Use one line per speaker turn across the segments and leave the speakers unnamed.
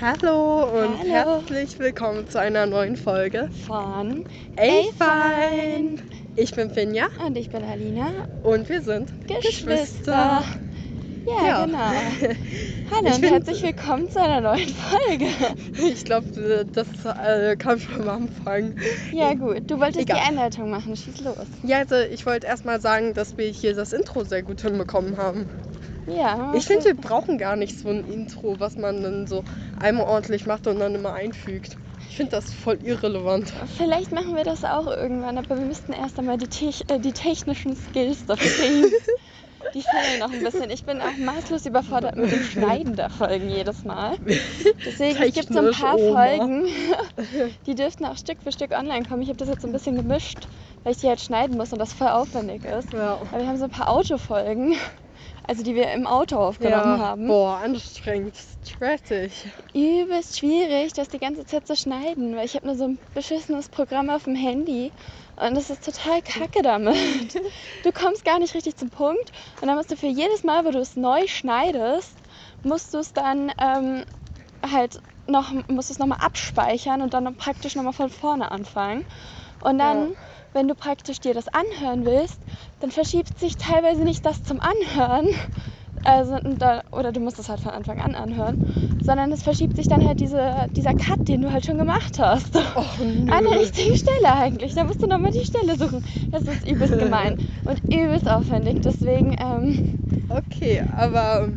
Hallo und
Hallo.
herzlich willkommen zu einer neuen Folge.
von
Ey,
fein.
Ich bin Finja
Und ich bin Alina.
und wir sind
Geschwister. Ja,
Ja.
genau. Hallo
Ich
und herzlich willkommen zu einer neuen Folge.
Ich glaube, das äh, kam schon am Anfang.
Ja, gut. Du wolltest
Egal.
die Einleitung machen. Schieß los.
Ja, also ich wollte erstmal sagen, dass wir hier das Intro sehr gut hinbekommen haben.
Ja.
Ich finde, wir brauchen gar nicht so ein Intro, was man dann so einmal ordentlich macht und dann immer einfügt. Ich finde das voll irrelevant.
Vielleicht machen wir das auch irgendwann, aber wir müssten erst einmal die, Te äh, die technischen Skills dafür kriegen. Die fehlen noch ein bisschen. Ich bin auch maßlos überfordert mit dem Schneiden der Folgen jedes Mal. Deswegen es gibt so ein paar
Oma.
Folgen, die dürften auch Stück für Stück online kommen. Ich habe das jetzt so ein bisschen gemischt, weil ich die halt schneiden muss und das voll aufwendig ist.
Ja.
Aber wir haben so ein paar Autofolgen, also die wir im Auto aufgenommen haben.
Boah, anstrengend, stressig.
Übelst schwierig, das die ganze Zeit zu schneiden, weil ich habe nur so ein beschissenes Programm auf dem Handy und das ist total kacke damit. Du kommst gar nicht richtig zum Punkt und dann musst du für jedes Mal, wo du es neu schneidest, musst du es dann ähm, halt noch, musst es nochmal abspeichern und dann praktisch nochmal von vorne anfangen. Und dann,
Ja.
Wenn du praktisch dir das anhören willst, dann verschiebt sich teilweise nicht das zum Anhören, also, oder du musst es halt von Anfang an anhören, sondern es verschiebt sich dann halt diese, dieser Cut, den du halt schon gemacht hast.
Oh, nö.
An der richtigen Stelle eigentlich. Da musst du nochmal die Stelle suchen. Das ist übelst gemein und übelst aufwendig. Deswegen, ähm,
Okay, aber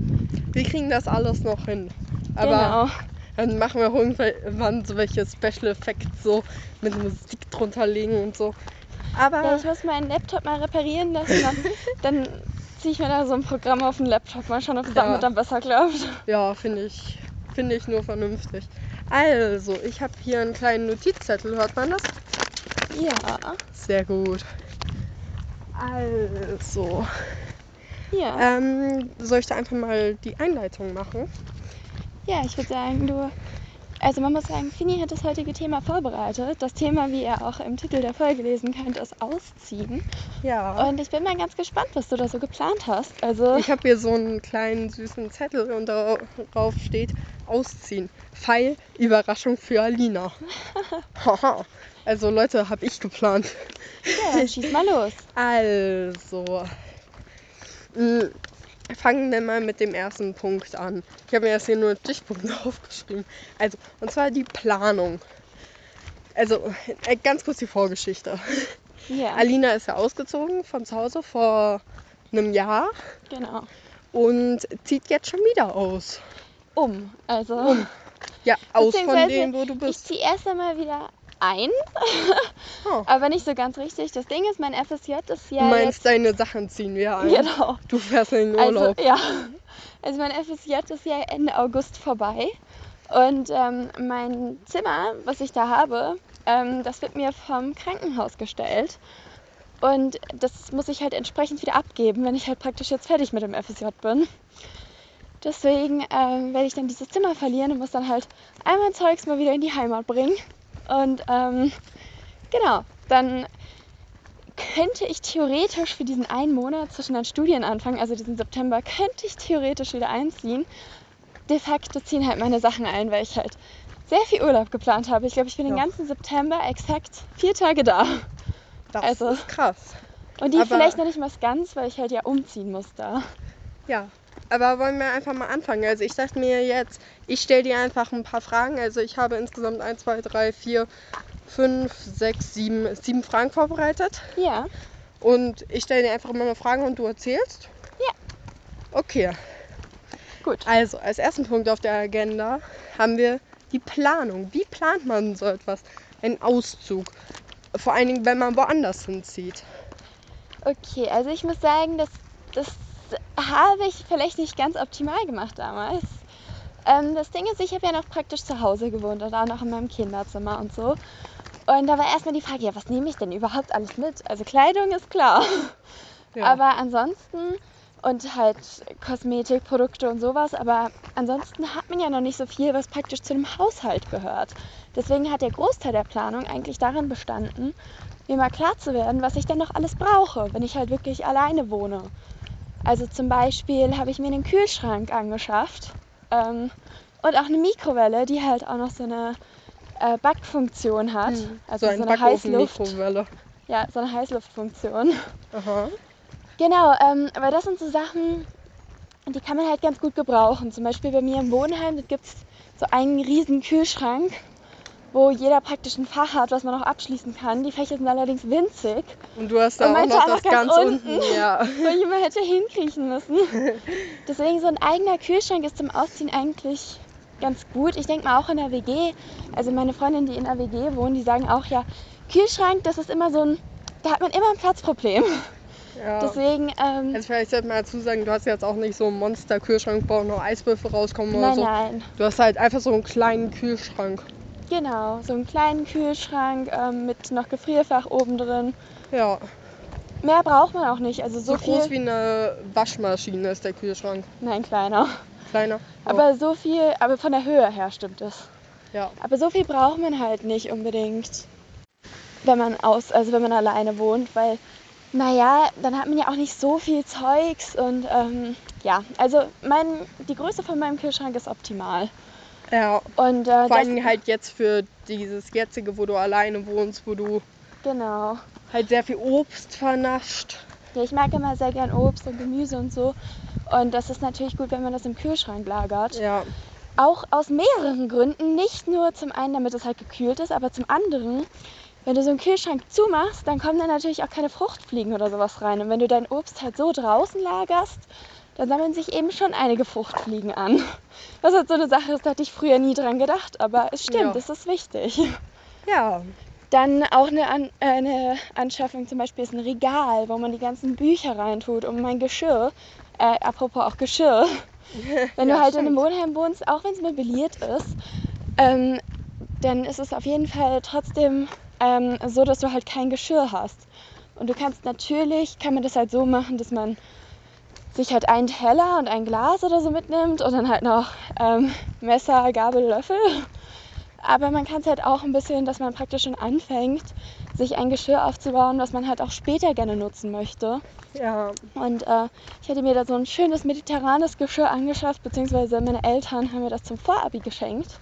wir kriegen das alles noch hin. Aber
genau.
dann machen wir irgendwann so welche Special Effects so mit Musik drunter legen und so. Aber
Ja, ich muss meinen Laptop mal reparieren lassen. Dann, dann ziehe ich mir da so ein Programm auf den Laptop. Mal schauen, ob es
Ja.
damit dann besser klappt.
ja, finde ich, finde ich nur vernünftig. Also, ich habe hier einen kleinen Notizzettel, hört man das?
Ja.
Sehr gut. Also,
Ja.
ähm, soll ich da einfach mal die Einleitung machen?
Ja, ich würde sagen, du. Also man muss sagen, Fini hat das heutige Thema vorbereitet. Das Thema, wie ihr auch im Titel der Folge lesen könnt, ist Ausziehen.
Ja.
Und ich bin mal ganz gespannt, was du da so geplant hast. Also,
Ich habe hier so einen kleinen süßen Zettel und darauf steht Ausziehen. Pfeil, Überraschung für Alina. Haha. also Leute, habe ich geplant.
ja, dann schieß mal los.
Also, mh, fangen wir mal mit dem ersten Punkt an. Ich habe mir jetzt hier nur Stichpunkte aufgeschrieben. Also, und zwar die Planung. Also, äh, ganz kurz die Vorgeschichte.
Ja,
Alina ist ja ausgezogen von zu Hause vor einem Jahr
genau.
und zieht jetzt schon wieder aus.
Um. Also,
Um. Ja, aus von dem, wo du
ich
bist.
ziehe erst einmal wieder ein,
Oh.
aber nicht so ganz richtig. Das Ding ist, mein FSJ ist ja
Du meinst,
jetzt...
deine Sachen ziehen wir ein.
Genau.
Du fährst in den
Also,
Urlaub.
ja. Also mein FSJ ist ja Ende August vorbei. Und ähm, mein Zimmer, was ich da habe, ähm, das wird mir vom Krankenhaus gestellt. Und das muss ich halt entsprechend wieder abgeben, wenn ich halt praktisch jetzt fertig mit dem FSJ bin. Deswegen ähm, werde ich dann dieses Zimmer verlieren und muss dann halt all mein Zeugs mal wieder in die Heimat bringen. Und ähm, genau, dann könnte ich theoretisch für diesen einen Monat zwischen den Studienanfang, also diesen September, könnte ich theoretisch wieder einziehen. De facto ziehen halt meine Sachen ein, weil ich halt sehr viel Urlaub geplant habe. Ich glaube, ich bin den
Ja.
ganzen September exakt vier Tage da.
Das
also-
ist krass.
Und die
Aber-
vielleicht noch nicht mal ganz, weil ich halt ja umziehen muss da.
Ja, aber wollen wir einfach mal anfangen. Also ich dachte mir jetzt, ich stelle dir einfach ein paar Fragen. Also ich habe insgesamt 1, 2, 3, 4, 5, 6, 7, 7 Fragen vorbereitet.
Ja,
Und ich stelle dir einfach immer eine Frage und du erzählst?
Ja.
Okay,
gut.
also als ersten Punkt auf der Agenda haben wir die Planung. Wie plant man so etwas? Ein Auszug. Vor allen Dingen, wenn man woanders hinzieht.
Okay, also ich muss sagen, das, das habe ich vielleicht nicht ganz optimal gemacht damals. Ähm, das Ding ist, ich habe ja noch praktisch zu Hause gewohnt und auch noch in meinem Kinderzimmer und so. Und da war erstmal die Frage, ja, was nehme ich denn überhaupt alles mit? Also Kleidung ist klar.
Ja.
Aber ansonsten und halt Kosmetikprodukte und sowas, aber ansonsten hat man ja noch nicht so viel, was praktisch zu dem Haushalt gehört. Deswegen hat der Großteil der Planung eigentlich darin bestanden, mir mal klar zu werden, was ich denn noch alles brauche, wenn ich halt wirklich alleine wohne. Also zum Beispiel habe ich mir einen Kühlschrank angeschafft, ähm, Und auch eine Mikrowelle, die halt auch noch so eine äh, Backfunktion hat.
Hm.
Also
so ein
so eine Heißluft. Ja, so eine Heißluftfunktion.
Aha.
Genau, ähm, aber das sind so Sachen, die kann man halt ganz gut gebrauchen. Zum Beispiel bei mir im Wohnheim, da gibt es so einen riesen Kühlschrank, wo jeder praktisch ein Fach hat, was man auch abschließen kann. Die Fächer sind allerdings winzig,
Und du hast da auch noch das
ganz
ganz
unten.
unten. Ja.
wo ich immer hätte hinkriechen müssen. Deswegen so ein eigener Kühlschrank ist zum Ausziehen eigentlich ganz gut. Ich denke mal auch in der WG, also meine Freundinnen, die in der WG wohnen, die sagen auch, ja, Kühlschrank, das ist immer so ein, da hat man immer ein Platzproblem.
ja.
Deswegen, ähm,
Also vielleicht sollte man dazu sagen, du hast jetzt auch nicht so einen Monster-Kühlschrank, wo auch noch Eiswürfel rauskommen oder
nein,
so.
nein.
Du hast halt einfach so einen kleinen Kühlschrank.
Genau, so einen kleinen Kühlschrank ähm, mit noch Gefrierfach oben drin.
Ja.
Mehr braucht man auch nicht. Also
So,
so,
groß wie eine Waschmaschine ist der Kühlschrank.
Nein, kleiner.
Kleiner. Oh,
Aber so viel, aber von der Höhe her stimmt es.
ja.
Aber so viel braucht man halt nicht unbedingt, wenn man aus, also wenn man alleine wohnt, weil, naja, dann hat man ja auch nicht so viel Zeugs und ähm, ja, also mein, die Größe von meinem Kühlschrank ist optimal.
Ja.
Und äh,
Vor allem halt jetzt für dieses jetzige, wo du alleine wohnst, wo du
genau.
halt sehr viel Obst vernascht.
Ja, ich mag immer sehr gern Obst und Gemüse und so. Und das ist natürlich gut, wenn man das im Kühlschrank lagert.
Ja.
Auch aus mehreren Gründen. Nicht nur zum einen, damit es halt gekühlt ist, aber zum anderen, wenn du so einen Kühlschrank zumachst, dann kommen da natürlich auch keine Fruchtfliegen oder sowas rein. Und wenn du dein Obst halt so draußen lagerst, dann sammeln sich eben schon einige Fruchtfliegen an. Was halt so eine Sache ist, da hatte ich früher nie dran gedacht, aber es stimmt,
Ja.
das ist wichtig.
Ja.
Dann auch eine, An äh, eine Anschaffung zum Beispiel ist ein Regal, wo man die ganzen Bücher reintut und mein Geschirr, äh, apropos auch Geschirr, wenn
Ja,
du halt in einem
stimmt.
Wohnheim wohnst, auch wenn es möbliert ist, ähm, dann ist es auf jeden Fall trotzdem ähm, so, dass du halt kein Geschirr hast. Und du kannst natürlich, kann man das halt so machen, dass man sich halt einen Teller und ein Glas oder so mitnimmt und dann halt noch ähm, Messer, Gabel, Löffel. Aber man kann es halt auch ein bisschen, dass man praktisch schon anfängt, sich ein Geschirr aufzubauen, was man halt auch später gerne nutzen möchte.
Ja.
Und äh, ich hatte mir da so ein schönes mediterranes Geschirr angeschafft, beziehungsweise meine Eltern haben mir das zum Vorabi geschenkt.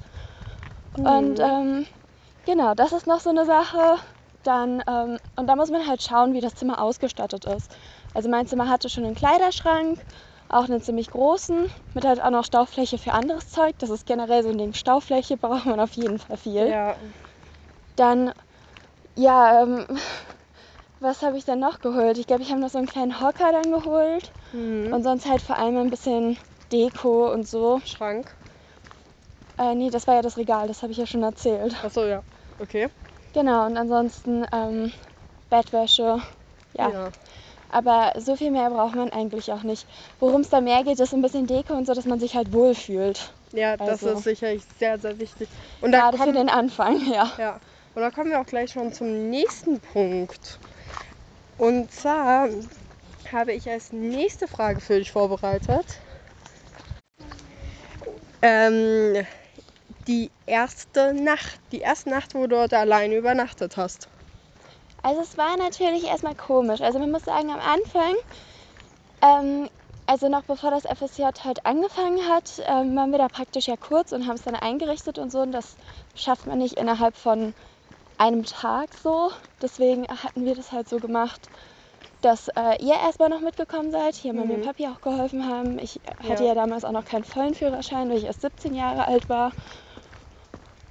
Und
Mhm.
ähm, genau, das ist noch so eine Sache. Dann, ähm, und da muss man halt schauen, wie das Zimmer ausgestattet ist. Also mein Zimmer hatte schon einen Kleiderschrank, auch einen ziemlich großen, mit halt auch noch Staufläche für anderes Zeug. Das ist generell so ein Ding. Staufläche braucht man auf jeden Fall viel.
Ja.
Dann, ja, ähm, was habe ich dann noch geholt? Ich glaube, ich habe noch so einen kleinen Hocker dann geholt.
Mhm.
Und sonst halt vor allem ein bisschen Deko und so.
Schrank.
Äh, nee, das war ja das Regal, das habe ich ja schon erzählt.
Achso, ja. Okay.
Genau, und ansonsten ähm, Bettwäsche. Ja. Aber so viel mehr braucht man eigentlich auch nicht. Worum es da mehr geht, ist ein bisschen Deko und so, dass man sich halt wohlfühlt.
Ja, das
Also.
ist sicherlich sehr, sehr wichtig. Und da
Gerade für den Anfang, ja.
ja. Und da kommen wir auch gleich schon zum nächsten Punkt. Und zwar habe ich als nächste Frage für dich vorbereitet. Ähm, die erste Nacht, die erste Nacht, wo du dort alleine übernachtet hast.
Also es war natürlich erstmal komisch. Also man muss sagen, am Anfang, ähm, also noch bevor das FSJ halt angefangen hat, ähm, waren wir da praktisch ja kurz und haben es dann eingerichtet und so. Und das schafft man nicht innerhalb von einem Tag so. Deswegen hatten wir das halt so gemacht, dass äh, ihr erstmal noch mitgekommen seid, hier Mami und
Mhm.
Papi auch geholfen haben. Ich hatte
Ja.
ja damals auch noch keinen vollen Führerschein, weil ich erst 17 Jahre alt war.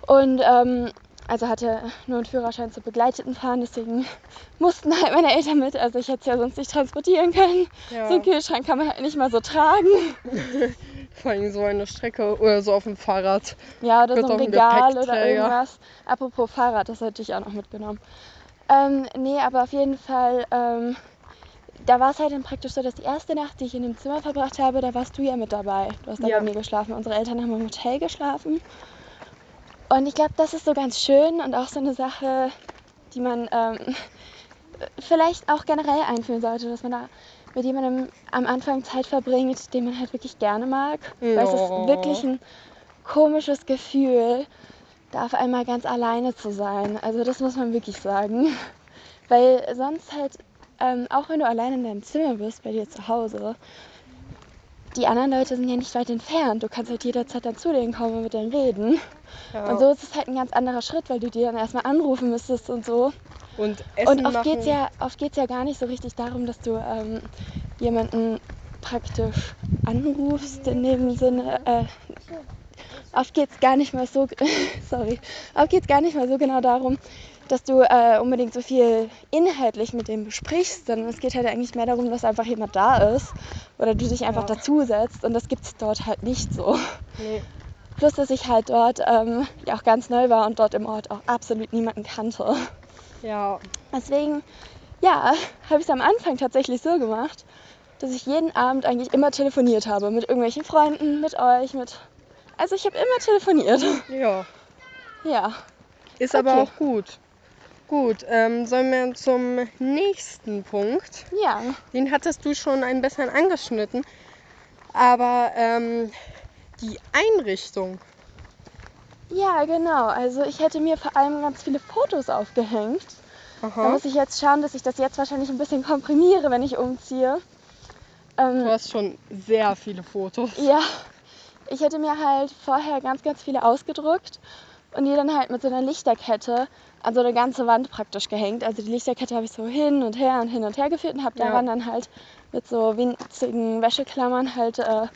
Und ähm, also hatte nur einen Führerschein zu begleiteten Fahren, deswegen mussten halt meine Eltern mit. Also ich hätte es ja sonst nicht transportieren können.
Ja.
So einen Kühlschrank kann man halt nicht mal so tragen.
Vor allem so eine Strecke oder so auf dem Fahrrad.
Ja, oder
Mit
so ein Regal oder irgendwas. Apropos Fahrrad, das hätte ich auch noch mitgenommen. Ähm, nee, aber auf jeden Fall, ähm, da war es halt dann praktisch so, dass die erste Nacht, die ich in dem Zimmer verbracht habe, da warst du ja mit dabei. Du hast da
Ja.
bei mir geschlafen. Unsere Eltern haben im Hotel geschlafen. Und ich glaube, das ist so ganz schön und auch so eine Sache, die man ähm, vielleicht auch generell einführen sollte, dass man da mit jemandem am Anfang Zeit verbringt, den man halt wirklich gerne mag. Weil es ist
Ja.
wirklich ein komisches Gefühl, da auf einmal ganz alleine zu sein. Also das muss man wirklich sagen. Weil sonst halt, ähm, auch wenn du allein in deinem Zimmer bist, bei dir zu Hause, die anderen Leute sind ja nicht weit entfernt. Du kannst halt jederzeit dann zu denen kommen und mit denen reden.
Ja.
Und so ist es halt ein ganz anderer Schritt, weil du die dann erstmal anrufen müsstest und so.
Und Essen
Und oft geht es ja, oft geht's ja gar nicht so richtig darum, dass du ähm, jemanden praktisch anrufst in dem Sinne. Äh, oft geht es gar nicht mal so, sorry, oft geht gar nicht mal so genau darum, dass du äh, unbedingt so viel inhaltlich mit dem besprichst, sondern es geht halt eigentlich mehr darum, dass einfach jemand da ist oder du dich einfach
Ja.
dazusetzt und das gibt es dort halt nicht so.
Nee.
Plus, dass ich halt dort ähm, ja auch ganz neu war und dort im Ort auch absolut niemanden kannte.
Ja,
Deswegen, ja, habe ich es am Anfang tatsächlich so gemacht, dass ich jeden Abend eigentlich immer telefoniert habe. Mit irgendwelchen Freunden, mit euch, mit. Also ich habe immer telefoniert.
ja.
Ja.
Ist aber
Okay.
auch gut. Gut, ähm, sollen wir zum nächsten Punkt.
Ja.
Den hattest du schon ein bisschen angeschnitten. Aber ähm, die Einrichtung.
Ja, genau. Also ich hätte mir vor allem ganz viele Fotos aufgehängt. Da
Aha.
muss ich jetzt schauen, dass ich das jetzt wahrscheinlich ein bisschen komprimiere, wenn ich umziehe.
Du
Ähm,
hast schon sehr viele Fotos.
ja, ich hätte mir halt vorher ganz, ganz viele ausgedruckt und die dann halt mit so einer Lichterkette an so eine ganze Wand praktisch gehängt. Also die Lichterkette habe ich so hin und her und hin und her geführt und habe
Ja.
daran dann halt mit so winzigen Wäscheklammern halt äh,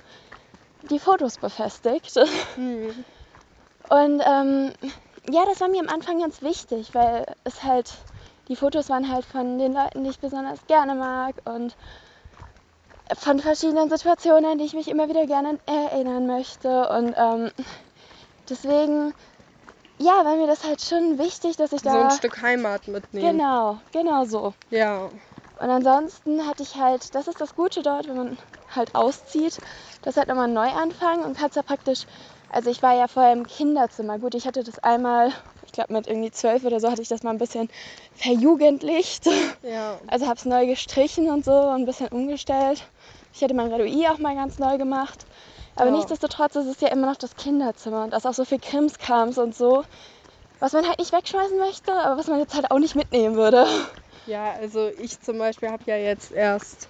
die Fotos befestigt.
Hm.
Und ähm, ja, das war mir am Anfang ganz wichtig, weil es halt, die Fotos waren halt von den Leuten, die ich besonders gerne mag und von verschiedenen Situationen, an die ich mich immer wieder gerne erinnern möchte. Und ähm, deswegen, ja, war mir das halt schon wichtig, dass ich
So
da.
ein Stück Heimat mitnehmen.
Genau, genau so.
Ja.
Und ansonsten hatte ich halt, das ist das Gute dort, wenn man halt auszieht, das halt nochmal neu anfangen und kannst da praktisch, also ich war ja vorher im Kinderzimmer, gut, ich hatte das einmal, ich glaube mit irgendwie zwölf oder so hatte ich das mal ein bisschen verjugendlicht,
Ja.
also habe es neu gestrichen und so und ein bisschen umgestellt. Ich hatte mein Redouis auch mal ganz neu gemacht, aber
Ja.
nichtsdestotrotz ist es ja immer noch das Kinderzimmer und da ist auch so viel Krimskrams und so, was man halt nicht wegschmeißen möchte, aber was man jetzt halt auch nicht mitnehmen würde.
Ja, also ich zum Beispiel habe ja jetzt erst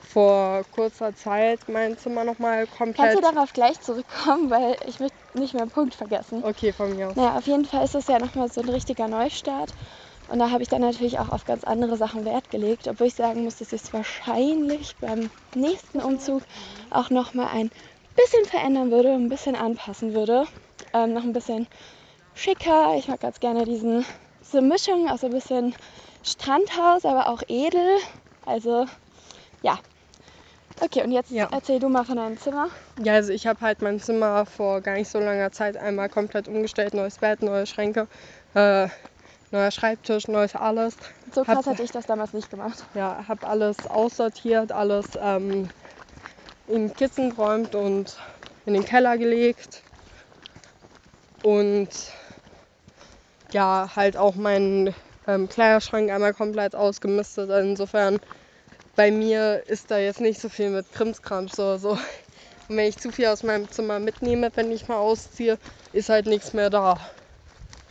vor kurzer Zeit mein Zimmer nochmal
Kannst
komplett.
du darauf gleich zurückkommen, weil ich möchte nicht mehr einen Punkt vergessen.
Okay, von mir aus.
Naja, auf jeden Fall ist es ja nochmal so ein richtiger Neustart. Und da habe ich dann natürlich auch auf ganz andere Sachen Wert gelegt, obwohl ich sagen muss, dass ich es wahrscheinlich beim nächsten Umzug auch nochmal ein bisschen verändern würde, ein bisschen anpassen würde. Ähm, noch ein bisschen schicker. Ich mag ganz gerne diesen, diese Mischung aus so ein bisschen Strandhaus, aber auch edel. Also, ja. Okay, und jetzt
Ja.
erzähl du mal von deinem Zimmer.
Ja, also ich habe halt mein Zimmer vor gar nicht so langer Zeit einmal komplett umgestellt. Neues Bett, neue Schränke, äh, neuer Schreibtisch, neues alles.
So krass
Hab-
hatte ich das damals nicht gemacht.
Ja, habe alles aussortiert, alles ähm, in Kissen geräumt und in den Keller gelegt. Und ja, halt auch meinen ähm, Kleiderschrank einmal komplett ausgemistet. Also insofern, bei mir ist da jetzt nicht so viel mit Krimskrams oder so. Und wenn ich zu viel aus meinem Zimmer mitnehme, wenn ich mal ausziehe, ist halt nichts mehr da.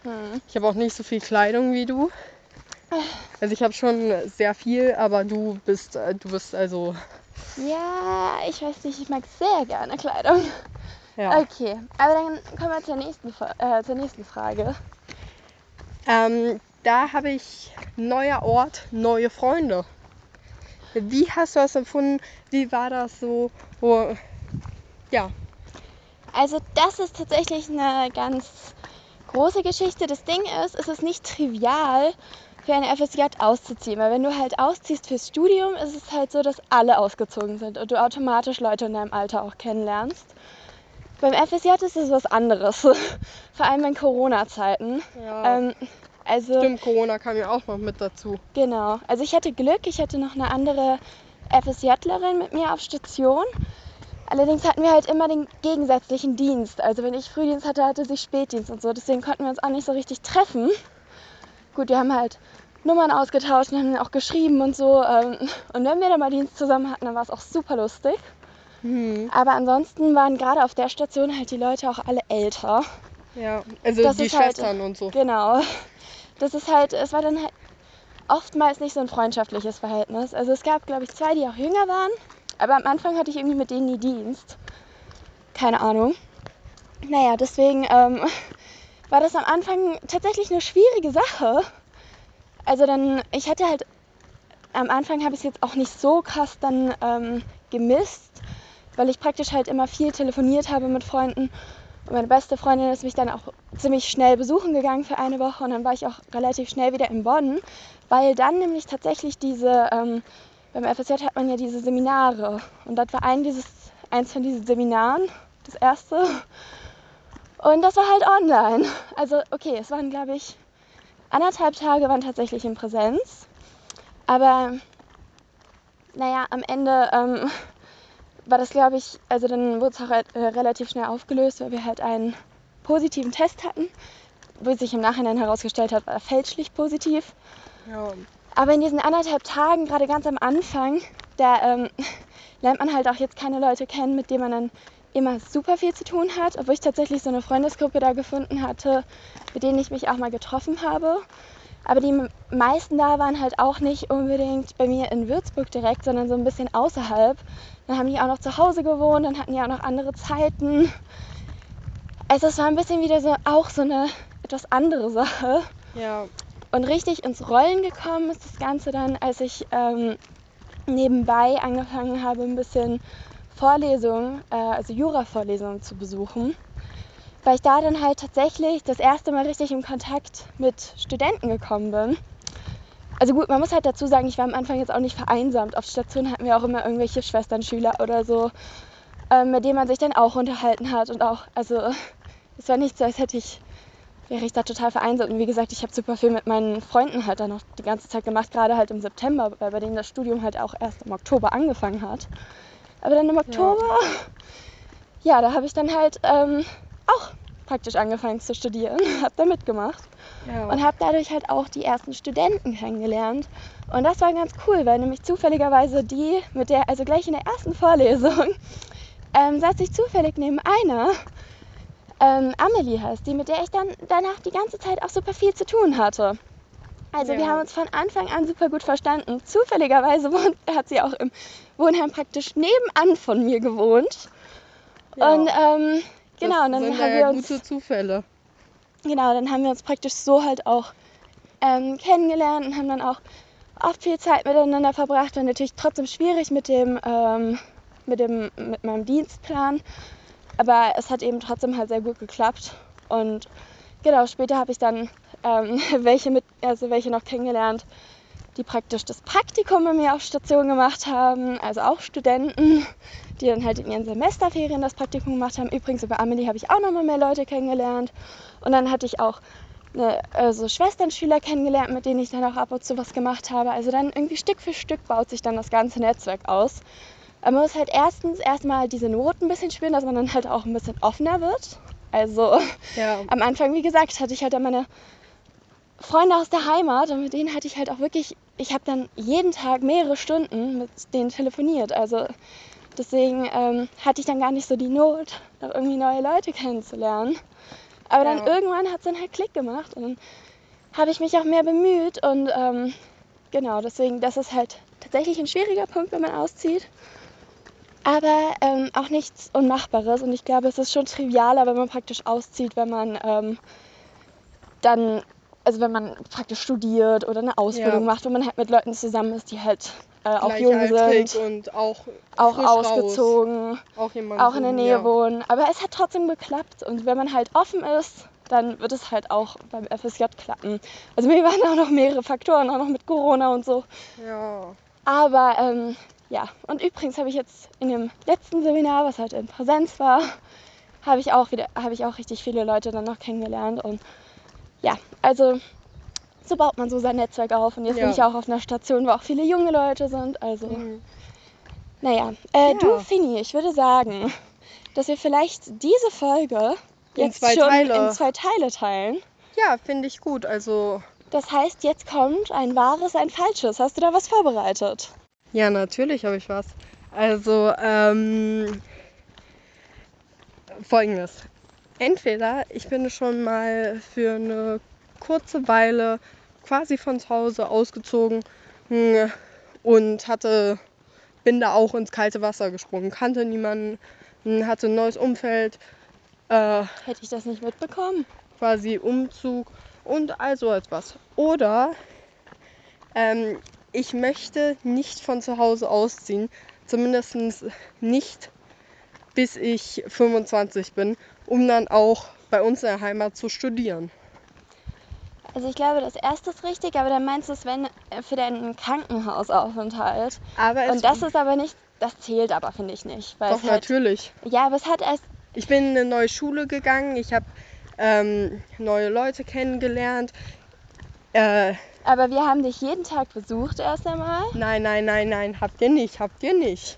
Hm.
Ich habe auch nicht so viel Kleidung wie du. Also ich habe schon sehr viel, aber du bist, äh, du bist also,
Ja, ich weiß nicht, ich mag sehr gerne Kleidung.
ja.
Okay, aber dann kommen wir zur nächsten, äh, zur nächsten Frage.
Ähm, da habe ich neuer Ort, neue Freunde. Wie hast du das empfunden? Wie war das so? Wo, ja,
Also das ist tatsächlich eine ganz große Geschichte. Das Ding ist, es ist nicht trivial für eine FSJ auszuziehen, weil wenn du halt ausziehst fürs Studium, ist es halt so, dass alle ausgezogen sind und du automatisch Leute in deinem Alter auch kennenlernst. Beim FSJ ist es was anderes, vor allem in Corona-Zeiten.
ja.
Ähm, also
stimmt, Corona kam ja auch noch mit dazu.
Genau. Also ich hatte Glück, ich hatte noch eine andere FSJlerin mit mir auf Station. Allerdings hatten wir halt immer den gegensätzlichen Dienst. Also wenn ich Frühdienst hatte, hatte sie Spätdienst und so. Deswegen konnten wir uns auch nicht so richtig treffen. Gut, wir haben halt Nummern ausgetauscht und haben auch geschrieben und so. ähm, Und wenn wir dann mal Dienst zusammen hatten, dann war es auch super lustig.
Hm.
Aber ansonsten waren gerade auf der Station halt die Leute auch alle älter.
Ja, also
Das
die
halt-
Schwestern und so.
Genau. Das ist halt, es war dann halt oftmals nicht so ein freundschaftliches Verhältnis. Also es gab, glaube ich, zwei, die auch jünger waren, Aber am Anfang hatte ich irgendwie mit denen nie Dienst. Keine Ahnung. Naja, deswegen ähm, war das am Anfang tatsächlich eine schwierige Sache. Also dann, ich hatte halt, am Anfang habe ich es jetzt auch nicht so krass dann ähm, gemisst, weil ich praktisch halt immer viel telefoniert habe mit Freunden. Und meine beste Freundin ist mich dann auch ziemlich schnell besuchen gegangen für eine Woche und dann war ich auch relativ schnell wieder in Bonn, weil dann nämlich tatsächlich diese, ähm, beim FSJ hat man ja diese Seminare und das war ein dieses, eins von diesen Seminaren, das erste. Und das war halt online. Also okay, es waren glaube ich anderthalb Tage waren tatsächlich in Präsenz, aber naja, am Ende ähm, war das, glaube ich, also dann wurde es auch äh, relativ schnell aufgelöst, weil wir halt einen positiven Test hatten, wo sich im Nachhinein herausgestellt hat, war fälschlich positiv. Ja. Aber in diesen anderthalb Tagen, gerade ganz am Anfang, da ähm, lernt man halt auch jetzt keine Leute kennen, mit denen man dann immer super viel zu tun hat, obwohl ich tatsächlich so eine Freundesgruppe da gefunden hatte, mit denen ich mich auch mal getroffen habe. Aber die meisten da waren halt auch nicht unbedingt bei mir in Würzburg direkt, sondern so ein bisschen außerhalb. Dann haben die auch noch zu Hause gewohnt, dann hatten die auch noch andere Zeiten. Also es war ein bisschen wieder so auch so eine etwas andere Sache.
Ja.
Und richtig ins Rollen gekommen ist das Ganze dann, als ich ähm, nebenbei angefangen habe, ein bisschen Vorlesungen, äh, also Jura-Vorlesungen zu besuchen weil ich da dann halt tatsächlich das erste Mal richtig in Kontakt mit Studenten gekommen bin. Also gut, man muss halt dazu sagen, ich war am Anfang jetzt auch nicht vereinsamt. Auf Station hatten wir auch immer irgendwelche Schwesternschüler oder so, äh, mit denen man sich dann auch unterhalten hat und auch, also es war nicht so, als hätte ich wäre ich da total vereinsamt. Und wie gesagt, ich habe super viel mit meinen Freunden halt dann noch die ganze Zeit gemacht, gerade halt im September, weil bei denen das Studium halt auch erst im Oktober angefangen hat. Aber dann im Oktober, ja, ja da habe ich dann halt ähm, auch praktisch angefangen zu studieren, habe da mitgemacht ja. und habe dadurch halt auch die ersten Studenten kennengelernt. Und das war ganz cool, weil nämlich zufälligerweise die, mit der, also gleich in der ersten Vorlesung, ähm, saß ich zufällig neben einer, ähm, Amelie heißt die, mit der ich dann danach die ganze Zeit auch super viel zu tun hatte. Also ja. wir haben uns von Anfang an super gut verstanden. Zufälligerweise wohnt, hat sie auch im Wohnheim praktisch nebenan von mir gewohnt. Ja. Und ähm, Genau,
und dann haben wir uns gute Zufälle.
Genau, dann haben wir uns praktisch so halt auch ähm, kennengelernt und haben dann auch oft viel Zeit miteinander verbracht. War natürlich trotzdem schwierig mit dem, ähm, mit dem, mit meinem Dienstplan, aber es hat eben trotzdem halt sehr gut geklappt. Und genau, später habe ich dann ähm, welche mit, also welche noch kennengelernt, die praktisch das Praktikum bei mir auf Station gemacht haben, also auch Studenten, die dann halt in ihren Semesterferien das Praktikum gemacht haben. Übrigens über Amelie habe ich auch nochmal mehr Leute kennengelernt. Und dann hatte ich auch eine, also Schwesternschüler kennengelernt, mit denen ich dann auch ab und zu was gemacht habe. Also dann irgendwie Stück für Stück baut sich dann das ganze Netzwerk aus. Aber man muss halt erstens erstmal diese Noten ein bisschen spüren, dass man dann halt auch ein bisschen offener wird. Also ja. am Anfang, wie gesagt, hatte ich halt dann meine Freunde aus der Heimat und mit denen hatte ich halt auch wirklich, ich habe dann jeden Tag mehrere Stunden mit denen telefoniert. Also deswegen ähm, hatte ich dann gar nicht so die Not, noch irgendwie neue Leute kennenzulernen. Aber ja. dann irgendwann hat es dann halt Klick gemacht und dann habe ich mich auch mehr bemüht und ähm, genau, deswegen, das ist halt tatsächlich ein schwieriger Punkt, wenn man auszieht. Aber ähm, auch nichts Unmachbares und ich glaube, es ist schon trivialer, wenn man praktisch auszieht, wenn man ähm, dann also wenn man praktisch studiert oder eine Ausbildung ja. macht, wo man halt mit Leuten zusammen ist, die halt äh, auch jung sind
und auch,
auch ausgezogen, auch, auch, in der Nähe ja. wohnen. Aber es hat trotzdem geklappt und wenn man halt offen ist, dann wird es halt auch beim FSJ klappen. Also mir waren auch noch mehrere Faktoren, auch noch mit Corona und so.
Ja.
Aber ähm, ja, und übrigens habe ich jetzt in dem letzten Seminar, was halt in Präsenz war, habe ich auch wieder, habe ich auch richtig viele Leute dann noch kennengelernt und ja, also so baut man so sein Netzwerk auf. Und jetzt ja. bin ich auch auf einer Station, wo auch viele junge Leute sind. Also, mhm. naja. Äh, ja. Du, Fini, ich würde sagen, dass wir vielleicht diese Folge
in
jetzt
zwei
schon
Teile.
in zwei Teile teilen.
Ja, finde ich gut. Also.
Das heißt, jetzt kommt ein wahres, ein falsches. Hast du da was vorbereitet?
Ja, natürlich habe ich was. Also, ähm, folgendes entweder ich bin schon mal für eine kurze Weile quasi von zu Hause ausgezogen hm, und hatte bin da auch ins kalte Wasser gesprungen, kannte niemanden, hatte ein neues Umfeld, äh,
Hätte ich das nicht mitbekommen.
quasi Umzug und all so etwas. Oder ähm, ich möchte nicht von zu Hause ausziehen, zumindest nicht bis ich 25 bin, um dann auch bei uns in der Heimat zu studieren.
Also ich glaube, das erste ist richtig, aber dann meinst du es wenn äh, für deinen Krankenhausaufenthalt.
Aber es
Und das ist aber nicht, das zählt aber, finde ich nicht.
Doch
halt,
natürlich.
ja, aber es hat erst,
Ich bin in eine neue Schule gegangen, ich habe ähm, neue Leute kennengelernt. Äh,
aber wir haben dich jeden Tag besucht erst einmal.
nein, nein, nein, nein, habt ihr nicht, habt ihr nicht.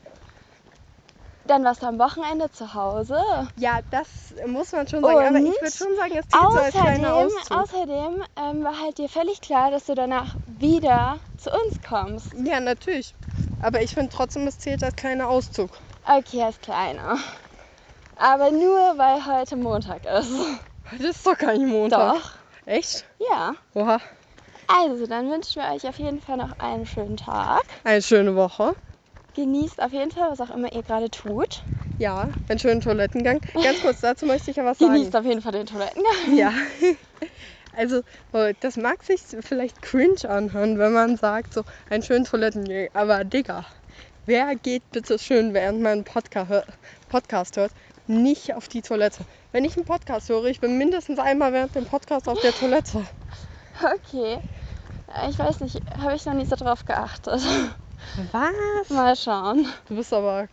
Dann warst du am Wochenende zu Hause.
Ja, das muss man schon sagen. Aber ich
Und
würde schon sagen, es zählt so als kleiner
Außerdem,
Auszug.
außerdem ähm, war halt dir völlig klar, dass du danach wieder zu uns kommst.
Ja, natürlich. Aber ich finde trotzdem, es zählt als kleiner Auszug.
Okay, als kleiner. Aber nur weil heute Montag ist.
Heute ist doch gar nicht Montag.
Doch.
Echt?
Ja.
Oha.
Also, dann wünschen wir euch auf jeden Fall noch einen schönen Tag.
Eine schöne Woche.
Genießt auf jeden Fall, was auch immer ihr gerade tut.
Ja, einen schönen Toilettengang. Ganz kurz dazu möchte ich ja was sagen.
Genießt auf jeden Fall den Toilettengang.
Ja. Also, oh, das mag sich vielleicht cringe anhören, wenn man sagt, so einen schönen Toilettengang. Aber Digga, wer geht bitte schön, während man einen Podca hör Podcast hört, nicht auf die Toilette? Wenn ich einen Podcast höre, ich bin mindestens einmal während dem Podcast auf der Toilette.
Okay. Ich weiß nicht, habe ich noch nie so drauf geachtet.
Was?
Mal schauen.
Du bist aber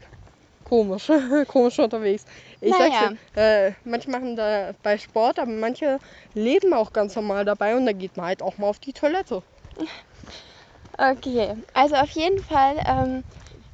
komisch, komisch unterwegs. Ich
Naja.
sag's dir, äh, manche machen da bei Sport, aber manche leben auch ganz normal dabei und da geht man halt auch mal auf die Toilette.
Okay, also auf jeden Fall ähm,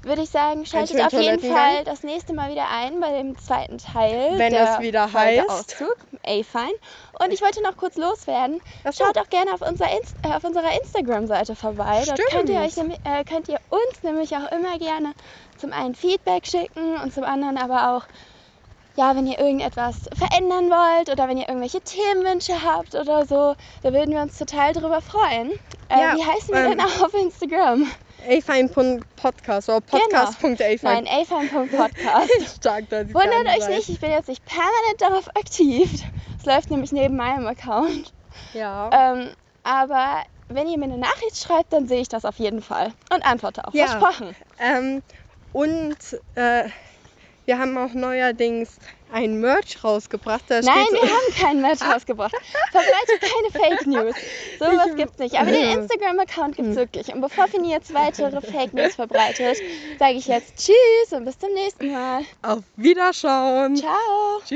würde ich sagen, schaltet auf jeden. Fall das nächste Mal wieder ein bei dem zweiten Teil.
Wenn
der
es wieder heißt-
Auszug. A-Fine. Und ich wollte noch kurz loswerden.
So.
Schaut auch gerne auf, unser Inst äh, auf unserer Instagram-Seite vorbei. Dort könnt ihr, euch,
Stimmt.
äh, könnt ihr uns nämlich auch immer gerne zum einen Feedback schicken und zum anderen aber auch, ja, wenn ihr irgendetwas verändern wollt oder wenn ihr irgendwelche Themenwünsche habt oder so, da würden wir uns total drüber freuen. Äh,
Ja,
wie heißen wir
ähm,
denn auch auf Instagram?
afine.podcast oder podcast.afine.
Genau. Nein, afine.podcast.
Stark, da
Wundert euch nicht, ich bin jetzt nicht permanent darauf aktiv. Es läuft nämlich neben meinem Account.
Ja.
Ähm, aber wenn ihr mir eine Nachricht schreibt, dann sehe ich das auf jeden Fall und antworte auch.
Ja.
Versprochen.
Ähm, und äh, wir haben auch neuerdings ein Merch rausgebracht.
Nein, wir haben keinen Match rausgebracht. Verbreitet keine Fake News. Sowas
Ich-
gibt's nicht. Aber den Instagram-Account gibt's wirklich. Und bevor Fini jetzt weitere Fake News verbreitet, sage ich jetzt Tschüss und bis zum nächsten Mal.
Auf Wiederschauen.
Ciao.
Tschüss.